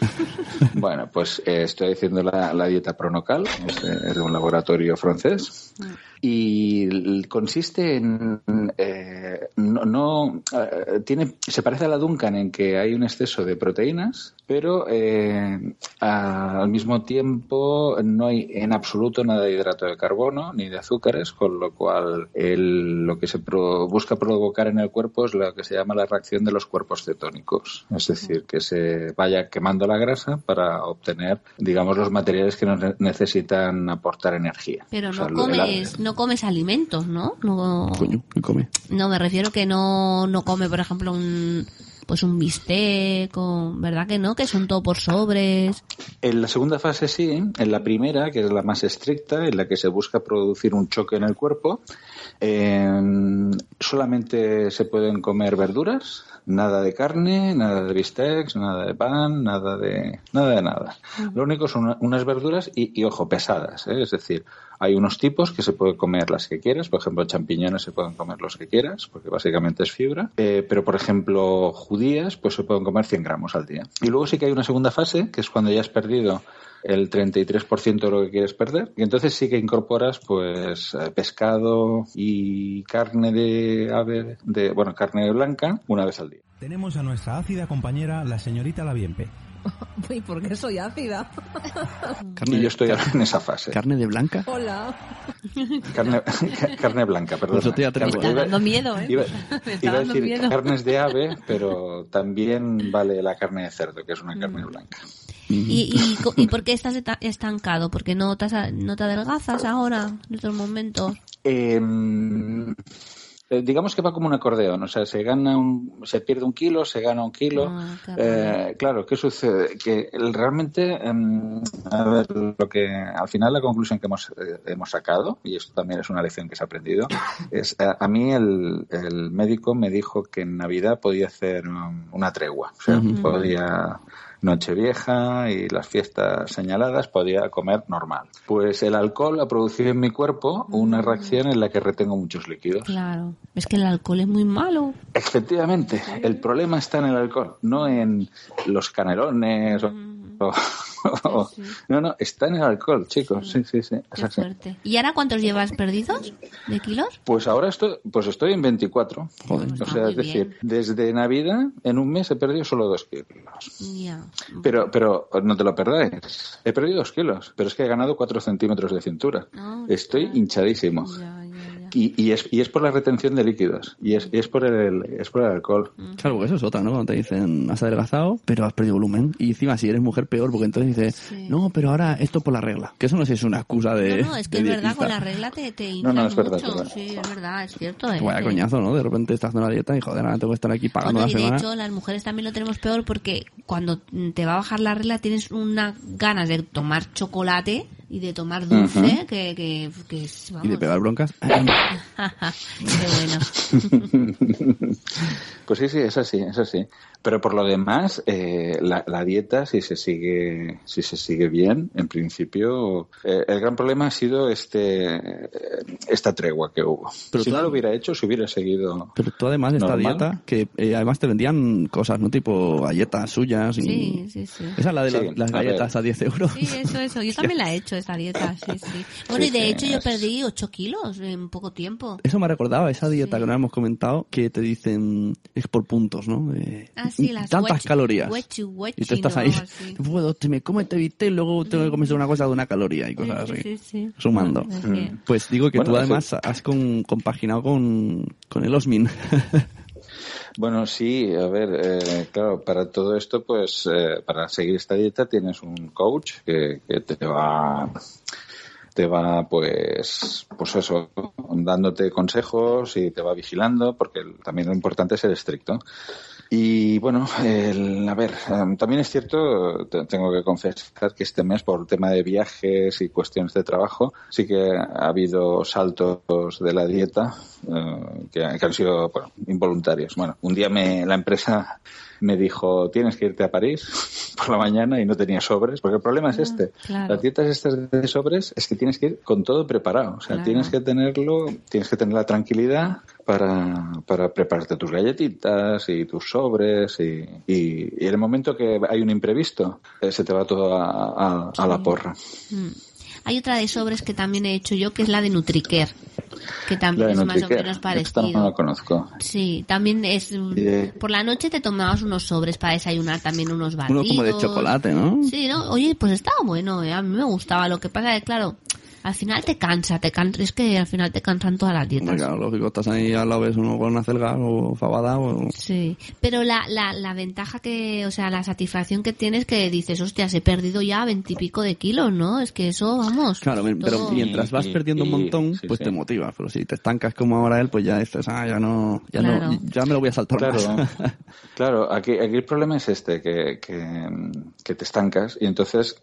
Bueno, pues eh, estoy haciendo la, la dieta Pronocal, es, eh, es de un laboratorio francés. Y consiste en. eh, no. no, eh, tiene, se parece a la Duncan en que hay un exceso de proteínas, pero eh, a- al mismo tiempo no hay en absoluto nada de hidrato de carbono ni de azúcares, con lo cual el- lo que se pro- busca provocar en el cuerpo es lo que se llama la reacción de los cuerpos cetónicos. Es decir, que se vaya quemando la grasa para obtener, digamos, los materiales que nos ne- necesitan aportar energía. Pero O sea, no comes, no comes alimentos, ¿no? No, Coño, ¿qué come? no me refiero que no, no come, por ejemplo, un, pues un bistec, o, ¿verdad que no? Que son todo por sobres. En la segunda fase sí, en la primera, que es la más estricta, en la que se busca producir un choque en el cuerpo, eh, solamente se pueden comer verduras, nada de carne, nada de bistecs, nada de pan, nada de nada de nada. Lo único son una- unas verduras y, y, ojo, pesadas, ¿eh? es decir, hay unos tipos que se puede comer las que quieras, por ejemplo, champiñones se pueden comer los que quieras, porque básicamente es fibra, Eh, pero por ejemplo, judías, pues se pueden comer 100 gramos al día. Y luego sí que hay una segunda fase, que es cuando ya has perdido el 33% de lo que quieres perder. Y entonces sí que incorporas pues eh, pescado y carne de ave, de, bueno, carne blanca una vez al día. Tenemos a nuestra ácida compañera, la señorita Laviempe. ¿Y por qué soy ácida? y yo estoy ahora en esa fase. ¿Carne de blanca? Hola. Carne, carne blanca, perdón. Pues yo te atrevo. Me está dando miedo, ¿eh? Iba, Me está iba a decir miedo. carnes de ave, pero también vale la carne de cerdo, que es una carne blanca. ¿Y, y, co- ¿Y por qué estás estancado? ¿Porque no te, has- no te adelgazas ahora, en estos momentos? Eh, eh, digamos que va como un acordeón, o sea, se gana un, se pierde un kilo, se gana un kilo. Ah, Eh, claro, ¿qué sucede? Que realmente, em, a ver, lo que al final la conclusión que hemos, eh, hemos sacado, y esto también es una lección que se ha aprendido, es a, a mí el, el médico me dijo que en Navidad podía hacer um, una tregua, o sea, podía Nochevieja y las fiestas señaladas podía comer normal. Pues el alcohol ha producido en mi cuerpo una reacción en la que retengo muchos líquidos. Claro. Es que el alcohol es muy malo. Efectivamente, el problema está en el alcohol, no en los canelones o, o- no, no, está en el alcohol, chicos. Sí, sí, sí. Qué fuerte. ¿Y ahora cuántos llevas perdidos de kilos? Pues ahora estoy, pues estoy en 24. Joder. O sea, muy es decir, desde Navidad en un mes he perdido solo dos kilos. Pero, pero no te lo perdáis. He perdido dos kilos, pero es que he ganado cuatro centímetros de cintura. Ah, Estoy hinchadísimo. Y, y, es, y es por la retención de líquidos. Y es, y es, por, el, es por el alcohol. Claro, porque eso es otra, ¿no? Cuando te dicen, has adelgazado, pero has perdido volumen. Y encima, si eres mujer, peor, porque entonces dices, no, pero ahora esto por la regla. Que eso no sé si es una excusa de. No, no, es que es verdad, con la regla te, te No, no, es verdad, mucho. es verdad. Sí, es verdad, es cierto. eh, Vaya que- coñazo, ¿no? De repente estás haciendo la dieta y joder, ahora tengo que estar aquí pagando Bueno, la y de semana. hecho las mujeres también lo tenemos peor porque cuando mm, te va a bajar la regla tienes una ganas de tomar chocolate y de tomar dulce que, que, que es, Y de vamos. pegar broncas. Qué bueno. Pues sí, sí, es así, es así. Pero por lo demás, eh, la, la dieta, si se sigue, si se sigue bien, en principio, eh, el gran problema ha sido este, eh, esta tregua que hubo. Pero si tú- no lo hubiera hecho, si hubiera seguido. Pero tú además de esta dieta, que eh, además te vendían cosas, ¿no? Tipo galletas suyas. y- Sí, sí, sí. Esa es la de Sí, las, las a galletas a 10 euros. Sí, eso, eso. Yo también la he hecho, esta dieta, sí, sí. Bueno, y de sí, hecho yo perdí 8 kilos en poco tiempo. Eso me ha recordado a esa dieta que no hemos comentado, que te dicen, es por puntos, ¿no? Ah, sí, las tantas huechi- calorías. huechi- huechi, y tú estás ¿no? ahí, así. no puedo, te me come este bistec y luego tengo que comerse una cosa de una caloría y cosas así. Sí, sí. Sumando. Pues digo que Bueno, tú eso- además has con- compaginado con, con el Osmin. Bueno, sí, a ver, eh, claro, para todo esto, pues, eh, para seguir esta dieta tienes un coach que, que te va, te va, pues, pues eso, dándote consejos y te va vigilando, porque también lo importante es ser estricto. Y bueno, el- a ver, em, también es cierto, te- tengo que confesar que este mes, por tema de viajes y cuestiones de trabajo, sí que ha habido saltos de la dieta eh, que, han sido involuntarios. Bueno, un día me, la empresa me dijo, tienes que irte a París por la mañana y no tenía sobres, porque el problema es este. claro. Las dietas estas de sobres es que tienes que ir con todo preparado. O sea, Claro. tienes que tenerlo, tienes que tener la tranquilidad para, para prepararte tus galletitas y tus sobres y, y- y en el momento que hay un imprevisto, eh, se te va todo a, a- a la porra. Mm. Hay otra de sobres que también he hecho yo, que es la de Nutricare, que también es más o menos esta no parecido. la conozco. Sí, también es... mm, Por la noche te tomabas unos sobres para desayunar, también unos batidos. Uno como de chocolate, ¿no? Sí, ¿no? Oye, pues estaba bueno, ¿eh? a mí me gustaba. Lo que pasa es que, claro, al final te cansa, te cansa, es que al final te cansan todas las dietas. Claro, lógico, estás ahí al lado, ves uno con una celga o fabada o... Sí, pero la, la, la ventaja que, o sea, la satisfacción que tienes que dices, hostias, he perdido ya veintipico de kilos, ¿no? Es que eso, vamos. Claro, pero mientras vas Y- perdiendo un montón, sí, pues sí. te motiva. Pero si te estancas como ahora él, pues ya dices, ah, ya no, ya Claro. no, ya me lo voy a saltar Claro, más. claro. Aquí, aquí el problema es este, que, que, que te estancas y entonces,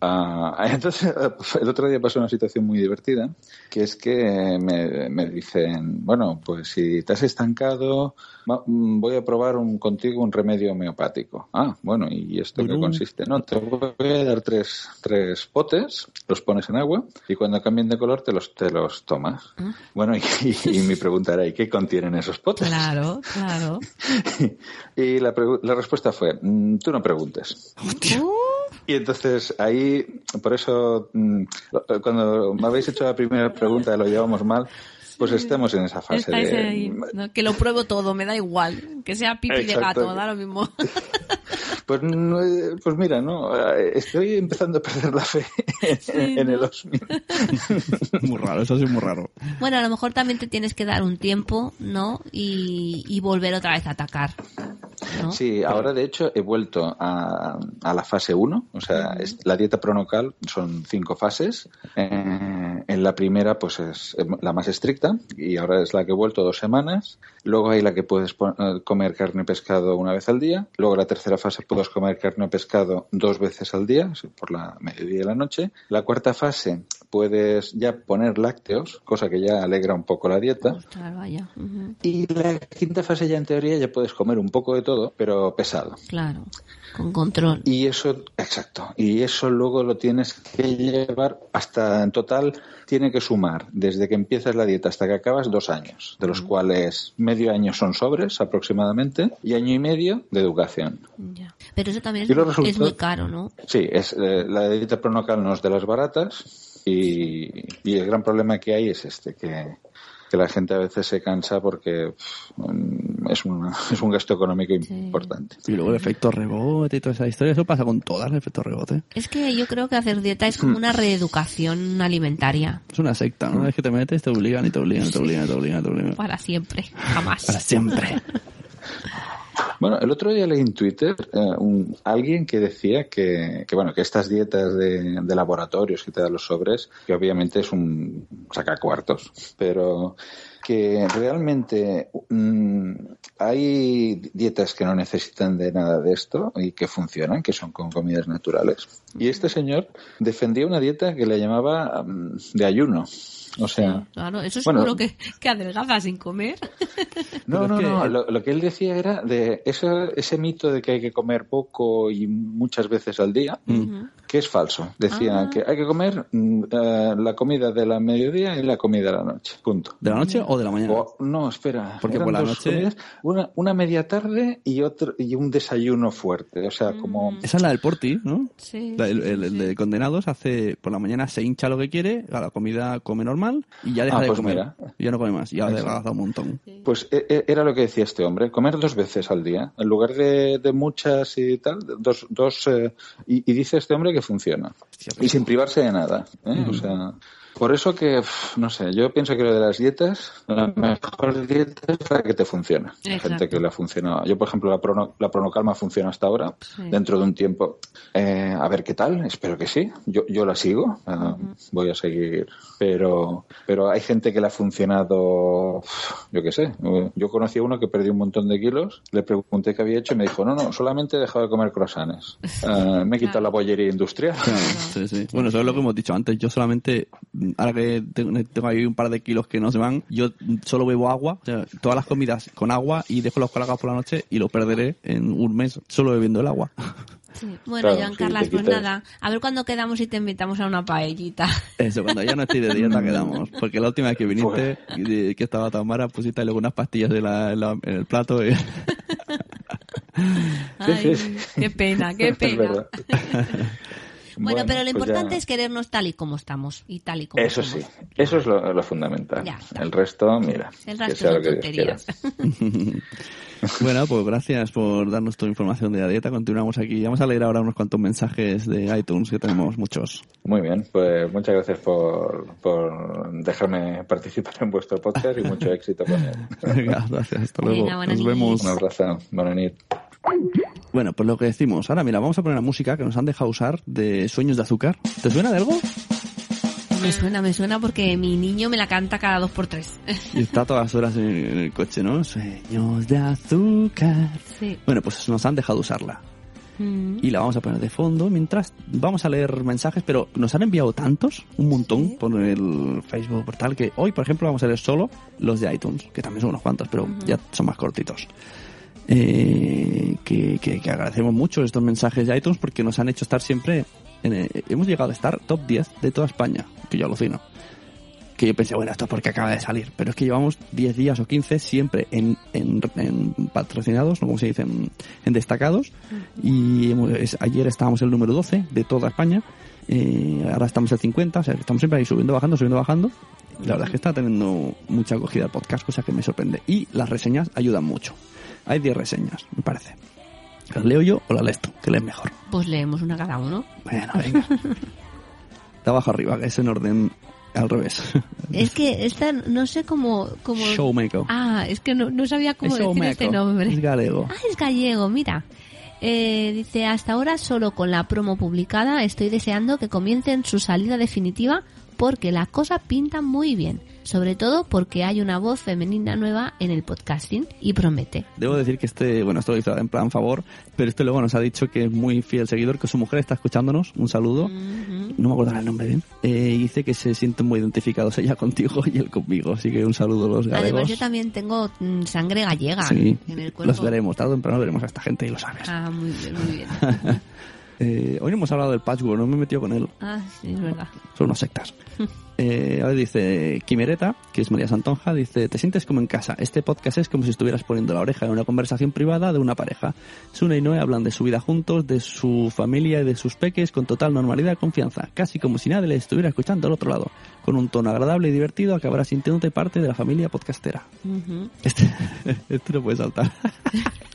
ah, entonces el otro día pasó una situación muy divertida, que es que me, me dicen, bueno, pues si te has estancado, mm, voy a probar un, contigo un remedio homeopático. Ah, bueno, ¿y esto qué consiste? No, te voy a dar tres, tres potes, los pones en agua y cuando cambien de color te los, te los tomas. Bueno, y, y, y mi pregunta era, ¿y qué contienen esos potes? Claro, claro. Y la, la respuesta fue, "Mm, tú no preguntes. Y entonces ahí, por eso, mm, cuando me habéis hecho la primera pregunta, lo llevamos mal, pues estemos en esa fase estáis de... ahí, ¿no? Que lo pruebo todo, me da igual. Que sea pipi de gato, da lo mismo. Pues, no, eh, pues mira, no, Eh, estoy empezando a perder la fe en, en el Osmi. muy raro, eso sí es muy raro. Bueno, a lo mejor también te tienes que dar un tiempo, ¿no? Y, y volver otra vez a atacar. ¿no? Sí, ahora de hecho he vuelto a, a la fase 1, o sea, es- la dieta pronocal son cinco fases. Eh, en la primera, pues es la más estricta y ahora es la que he vuelto dos semanas. Luego hay la que puedes eh, comer carne y pescado una vez al día. Luego la tercera fase puedes comer carne o pescado dos veces al día, por la mediodía y la noche. La cuarta fase puedes ya poner lácteos, cosa que ya alegra un poco la dieta. Ostras, vaya. Y la quinta fase ya en teoría ya puedes comer un poco de todo, pero pesado. Claro, con control. Y eso, exacto. Y eso luego lo tienes que llevar hasta en total tiene que sumar desde que empiezas la dieta hasta que acabas dos años, de los cuales medio año son sobres aproximadamente y año y medio de educación. Ya. Pero eso también es, muy caro, ¿no? Sí, es eh, la dieta pronocal no es de las baratas y, y el gran problema que hay es este que que la gente a veces se cansa porque es, una- es un gasto económico importante. Y luego el efecto rebote y toda esa historia, eso pasa con todas el efecto rebote. Es que yo creo que hacer dieta es como una reeducación alimentaria. Es una secta, ¿no? Es que te metes, te obligan y te obligan, y te obligan, y te obligan, y te obligan. Para siempre, jamás. Para siempre. Bueno, el otro día leí en Twitter eh, un- alguien que decía que, que, bueno, que estas dietas de, de laboratorios que te dan los sobres, que obviamente es un sacacuartos, pero que realmente mm, hay dietas que no necesitan de nada de esto y que funcionan, que son con comidas naturales. Y este señor defendía una dieta que le llamaba mm, de ayuno. O sea, Claro, eso Bueno. seguro que, que adelgaza sin comer. no, no, no. Lo, lo que él decía era de ese, ese mito de que hay que comer poco y muchas veces al día, que es falso. Decía Ah. que hay que comer mm, eh, la comida de la mediodía y la comida de la noche. Punto. ¿De la noche o de la mañana? O- no, espera. Porque eran por la noche- comidas, una, una media tarde y otro y un desayuno fuerte. O sea, como Esa es la del Porti, ¿no? Sí, La- el, el- el de condenados hace por la mañana se hincha lo que quiere, a la comida come normal y ya deja Ah, de pues comer. mira. Y ya no come más, ya Eso. adelgaza un montón. Pues e- e- era lo que decía este hombre, comer dos veces al día, en lugar de, de muchas y tal, dos, dos eh, y, y dice este hombre que funciona. Y sin privarse de nada. ¿eh? O sea, por eso que, no sé, yo pienso que lo de las dietas, la mejor dieta es la que te funciona. Hay gente que le ha funcionado. Yo, por ejemplo, la, prono, la pronocalma funciona hasta ahora. Sí. Dentro de un tiempo, eh, a ver qué tal, espero que sí. Yo, yo la sigo, eh, voy a seguir. Pero, pero hay gente que le ha funcionado, yo qué sé. Yo conocí a uno que perdió un montón de kilos, le pregunté qué había hecho y me dijo, no, no, solamente he dejado de comer croissants. Eh, me he quitado la bollería industrial. Sí, sí. Bueno, eso es lo que hemos dicho antes. Yo solamente, ahora que tengo, ahí un par de kilos que no se van, yo solo bebo agua, o sea, todas las comidas con agua y dejo los colgados por la noche y lo perderé en un mes solo bebiendo el agua. Bueno, Claro, Joan sí, Carlas, te pues nada, a ver cuándo quedamos y te invitamos a una paellita. Eso, cuando ya no estoy de dieta quedamos. Porque la última vez que viniste, y- que estaba tan mala, pusiste luego unas pastillas en, la- en la- en el plato. y- Ay, sí, sí. qué pena, qué pena. Bueno, Bueno, pero lo pues ya- importante es querernos tal y como estamos y tal y como Eso somos. sí, eso es lo, lo fundamental. Ya. El resto, mira, El resto son tonterías. bueno, pues gracias por darnos tu información de la dieta. Continuamos aquí. Vamos a leer ahora unos cuantos mensajes de iTunes, que tenemos muchos. Muy bien, pues muchas gracias por, por dejarme participar en vuestro podcast y mucho éxito con él. Venga, gracias. Hasta luego. Venga, Nos vemos. Un abrazo, buena nit. Bueno, pues lo que decimos. Ahora, mira, vamos a poner la música que nos han dejado usar de Sueños de Azúcar. ¿Te suena de algo? Me suena, me suena porque mi niño me la canta cada dos por tres. Y está todas las horas en el coche, ¿no? Sueños de Azúcar. Sí. Bueno, pues nos han dejado usarla. Mm. y la vamos a poner de fondo mientras vamos a leer mensajes, pero nos han enviado tantos, un montón, por el Facebook, por tal, que hoy, por ejemplo, vamos a leer solo los de iTunes, que también son unos cuantos, pero ya son más cortitos. Eh, que, que- que agradecemos mucho estos mensajes de iTunes porque nos han hecho estar siempre, en el- hemos llegado a estar top 10 de toda España, que yo alucino. Que yo pensé, bueno, esto es porque acaba de salir, pero es que llevamos 10 días o 15 siempre en, en, patrocinados, no como se dice, en, destacados, y hemos- ayer estábamos el número 12 de toda España, eh, ahora estamos el 50, o sea, estamos siempre ahí subiendo, bajando, subiendo, bajando. La verdad es que está teniendo mucha acogida el podcast, cosa que me sorprende. Y las reseñas ayudan mucho. Hay 10 reseñas, me parece. ¿Las leo yo o las lees tú? Que lees mejor. Pues leemos una cada uno. Bueno, venga. De abajo arriba, que es en orden Al revés. Es que esta, no sé cómo... cómo... Showmaker. Ah, es que no, no sabía cómo Es decir showmaker. este nombre. Es galego. Ah, es gallego, mira. Eh, dice, hasta ahora solo con la promo publicada estoy deseando que comiencen su salida definitiva porque la cosa pinta muy bien. Sobre todo porque hay una voz femenina nueva en el podcasting y promete. Debo decir que este, bueno, esto lo hizo en plan favor, pero este luego nos ha dicho que es muy fiel seguidor, que su mujer está escuchándonos. Un saludo. No me acuerdo el nombre bien. Eh, dice que se sienten muy identificados ella contigo y él conmigo. Así que un saludo a los Además galegos. yo también tengo mm, sangre gallega Sí, en el cuerpo. los veremos, tarde o temprano veremos a esta gente y lo sabes. Ah, muy bien, muy bien. Eh, hoy no hemos hablado del patchwork, no me he metido con él. Ah, sí, es verdad. Son unas sectas. Eh, a ver, dice Quimereta, que es María Santonja, dice, te sientes como en casa. Este podcast es como si estuvieras poniendo la oreja en una conversación privada de una pareja. Sune y Noé hablan de su vida juntos, de su familia y de sus peques con total normalidad y confianza, casi como si nadie le estuviera escuchando al otro lado. Con un tono agradable y divertido acabarás sintiéndote parte de la familia podcastera. Ujú. Este, este no puede saltar.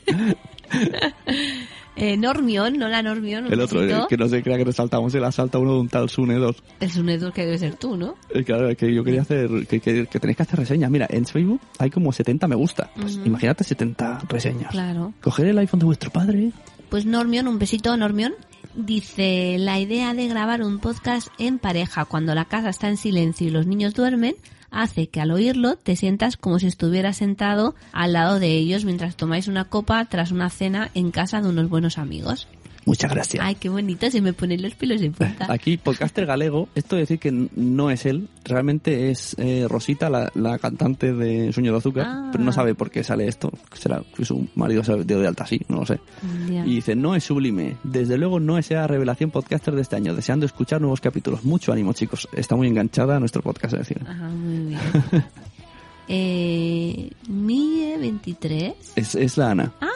Eh, Normion, no la Normion. un El otro, eh, que no se crea que nos saltamos, se la salta uno de un tal Sune 2. El Sunedur que debe ser tú, ¿no? Eh, Claro, que yo quería hacer, que, que, que tenéis que hacer reseñas. Mira, en Facebook hay como 70 me gusta. Pues Ujú. imagínate 70 reseñas. Claro. Coger el iPhone de vuestro padre. Pues Normion, un besito Normion, dice la idea de grabar un podcast en pareja cuando la casa está en silencio y los niños duermen hace que al oírlo te sientas como si estuvieras sentado al lado de ellos mientras tomáis una copa tras una cena en casa de unos buenos amigos. Muchas gracias. Ay, qué bonito, se me ponen los pelos de punta. Aquí, podcaster galego, esto de decir que no es él, realmente es eh, Rosita, la, la cantante de Sueño de Azúcar, Ah. pero no sabe por qué sale esto. Será que su marido se dio de alta así, no lo sé. Y dice, no es sublime. Desde luego no es la revelación podcaster de este año, deseando escuchar nuevos capítulos. Mucho ánimo, chicos. Está muy enganchada a nuestro podcast, es decir. Ajá, muy bien. eh, Mie 23. Es, es la Ana. Ah,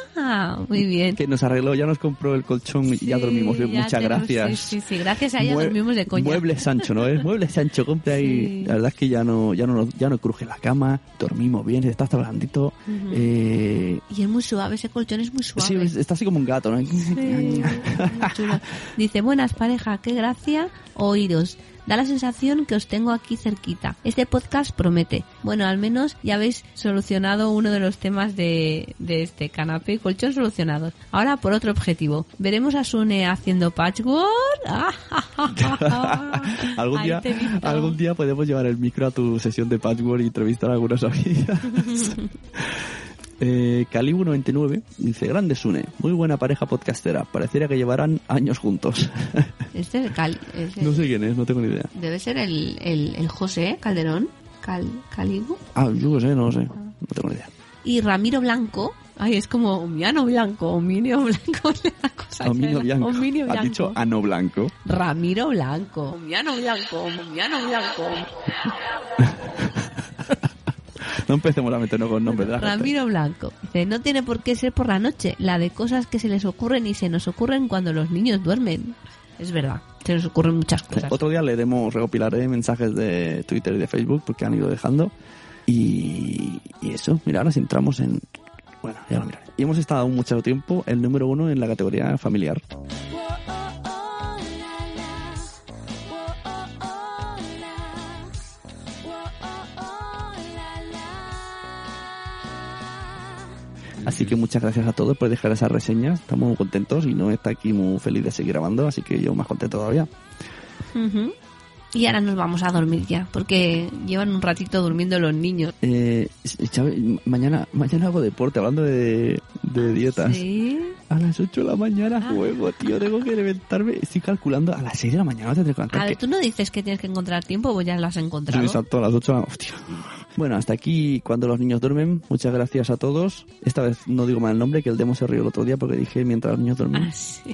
muy bien. Que nos arregló, ya nos compró el colchón y ya dormimos. Ya Muchas tenemos- gracias. Sí, sí, sí, gracias a ella Mue- dormimos de coña. Muebles Sancho, ¿no es? Muebles Sancho, compra ahí. Sí. La verdad es que ya no, ya no, ya no cruje la cama, dormimos bien, está hasta blandito. Ujú. eh, Y es muy suave, ese colchón es muy suave. sí, es- está así como un gato, ¿no? Sí. Dice, buenas pareja, qué gracia oíros. Da la sensación que os tengo aquí cerquita. Este podcast promete. Bueno, al menos ya habéis solucionado uno de los temas de, de este canapé y colchón solucionados. Ahora por otro objetivo. Veremos a Sune haciendo patchwork. algún día, algún día podemos llevar el micro a tu sesión de patchwork y entrevistar a algunas amigas. Eh, Calibu 99 dice, grande Sune, muy buena pareja podcastera, pareciera que llevarán años juntos. Este es el Cal- es el- no sé quién es, no tengo ni idea. Debe ser el, el, el José Calderón. Cal, Calibu. Ah, yo qué sé, no lo sé, no tengo ni idea. Y Ramiro Blanco. Ay, es como Omiano Blanco, Ominio Blanco. la cosa Ominio esa. Bianco. Ominio Has Blanco. dicho ano blanco. Ramiro Blanco. Omiano Blanco, Omiano Blanco. No empecemos a meternos con nombres de la gente. Ramiro Blanco. Dice, no tiene por qué ser por la noche. La de cosas que se les ocurren y se nos ocurren cuando los niños duermen. Es verdad, se nos ocurren muchas cosas. Otro día leeremos, recopilaré mensajes de Twitter y de Facebook porque han ido dejando. Y, y eso, mira, ahora si entramos en... Bueno, ya lo miraré. Y hemos estado mucho tiempo el número uno en la categoría familiar. Así que muchas gracias a todos por dejar esas reseñas. Estamos muy contentos y no está aquí muy feliz de seguir grabando, así que yo más contento todavía. Ujú. Y ahora nos vamos a dormir ya, porque llevan un ratito durmiendo los niños. Eh, Chávez, mañana, mañana hago deporte, hablando de, de dietas. Sí. A las 8 de la mañana juego, tío, tengo que levantarme. Estoy calculando, a las 6 de la mañana te tendré que levantar. A ver, que- tú no dices que tienes que encontrar tiempo, pues ya lo has Sí, encontrado. exacto, a las 8 de la Hostia. Bueno, hasta aquí cuando los niños duermen. Muchas gracias a todos. Esta vez no digo mal el nombre, que el demo se rió el otro día porque dije mientras los niños duermen. Ah, sí.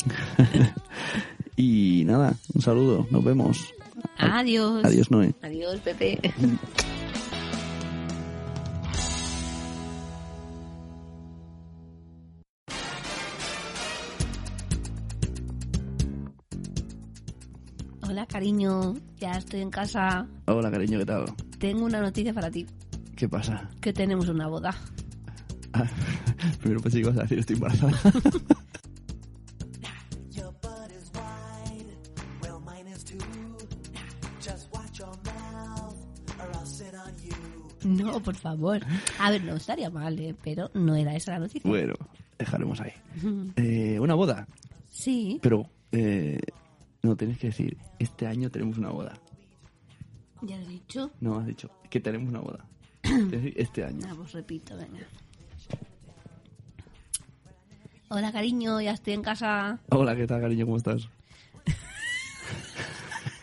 y nada, un saludo, nos vemos. Adiós. Adiós, Noé. Adiós, Pepe. Hola, cariño. Ya estoy en casa. Hola, cariño, ¿qué tal? Tengo una noticia para ti. ¿Qué pasa? Que tenemos una boda. Ah, primero pensé que ibas a decir estoy embarazada. por favor. A ver, no estaría mal, ¿eh? pero no era esa la noticia. Bueno, dejaremos ahí. Eh, una boda, Sí, pero eh, no tenéis que decir, este año tenemos una boda. Ya he dicho. No, has dicho que tenemos una boda. Este año. Ah, pues repito, venga. Hola, cariño, ya estoy en casa. Hola, ¿qué tal, cariño? ¿Cómo estás?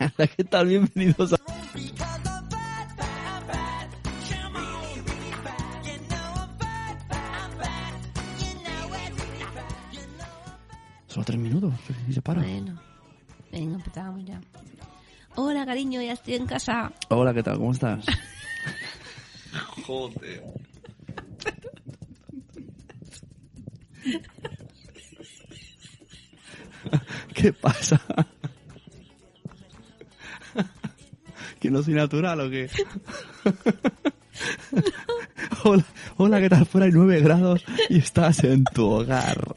Hola, ¿qué tal? Bienvenidos a... Solo tres minutos y se para. Bueno, venga, empezamos ya. Hola, cariño, ya estoy en casa. Hola, ¿qué tal? ¿Cómo estás? Joder. ¿Qué pasa? ¿Que no soy natural o qué? hola, hola, ¿qué tal? Fuera hay 9 grados y estás en tu hogar.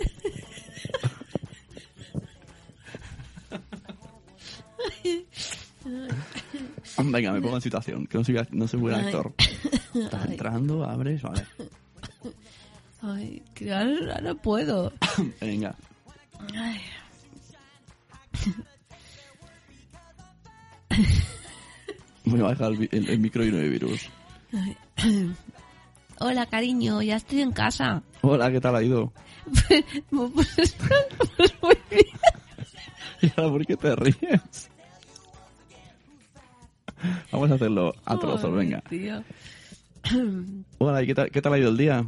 Venga, me pongo en situación, que no soy, no soy buen actor. Estás Ay. entrando, abres, vale. Ay, que ahora no puedo. Venga. Ay. Voy a bajar el, el- el micro y no hay virus. Ay. Hola, cariño, ya estoy en casa. Hola, ¿qué tal ha ido? Pues, pues muy bien. ¿Y ahora por qué te ríes? Vamos a hacerlo a trozos, venga. tío. Hola, ¿y qué tal, qué tal ha ido el día?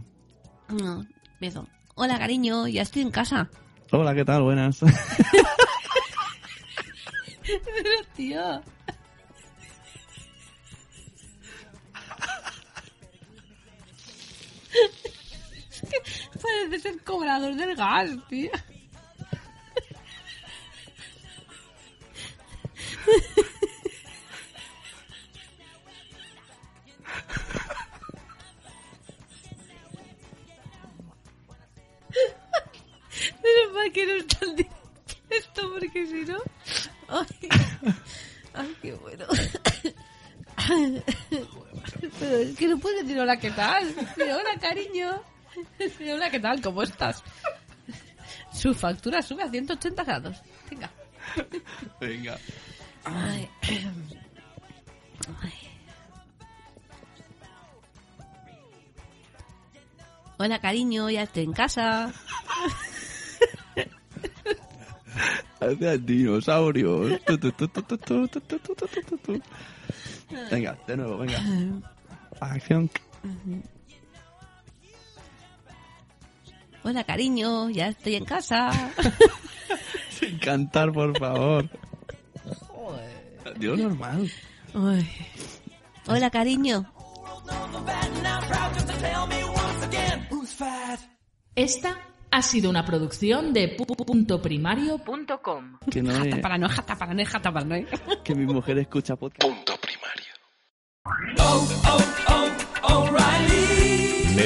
No, empiezo. Hola, cariño, ya estoy en casa. Hola, ¿qué tal? Buenas. Pero, tío. Es que parece ser cobrador del gas, tío. Que no está el directo esto, porque si no... Ay, ay qué bueno. Pero es que no puedes decir hola, ¿qué tal? Hola, cariño. Hola, ¿qué tal? ¿Cómo estás? Su factura sube a 180 grados. Venga. Venga. Ay. Ay. Hola, cariño, ya estoy en casa. Tu, tu. Venga, de nuevo, venga. Acción. Hola, cariño, ya estoy en casa. Sin cantar, por favor. Dios, normal. Hola, cariño. Esta ha sido una producción de pu.primario.com. Que no es, Jata para no, jata para no, jata para no. que mi mujer escucha podcast.